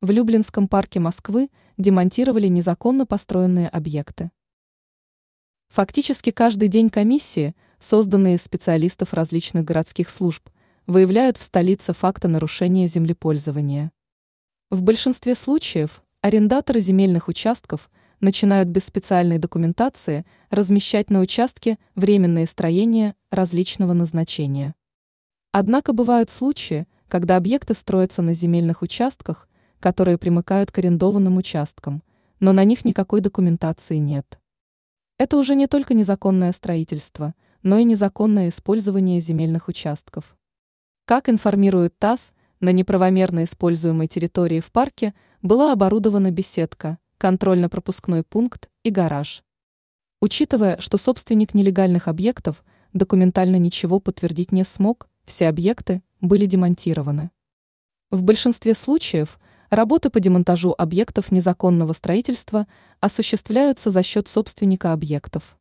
В Люблинском парке Москвы демонтировали незаконно построенные объекты. Фактически каждый день комиссии, созданные из специалистов различных городских служб, выявляют в столице факты нарушения землепользования. В большинстве случаев арендаторы земельных участков начинают без специальной документации размещать на участке временные строения различного назначения. Однако бывают случаи, когда объекты строятся на земельных участках, которые примыкают к арендованным участкам, но на них никакой документации нет. Это уже не только незаконное строительство, но и незаконное использование земельных участков. Как информирует ТАСС, на неправомерно используемой территории в парке была оборудована беседка, контрольно-пропускной пункт и гараж. Учитывая, что собственник нелегальных объектов документально ничего подтвердить не смог, все объекты были демонтированы. В большинстве случаев Работы по демонтажу объектов незаконного строительства осуществляются за счет собственника объектов.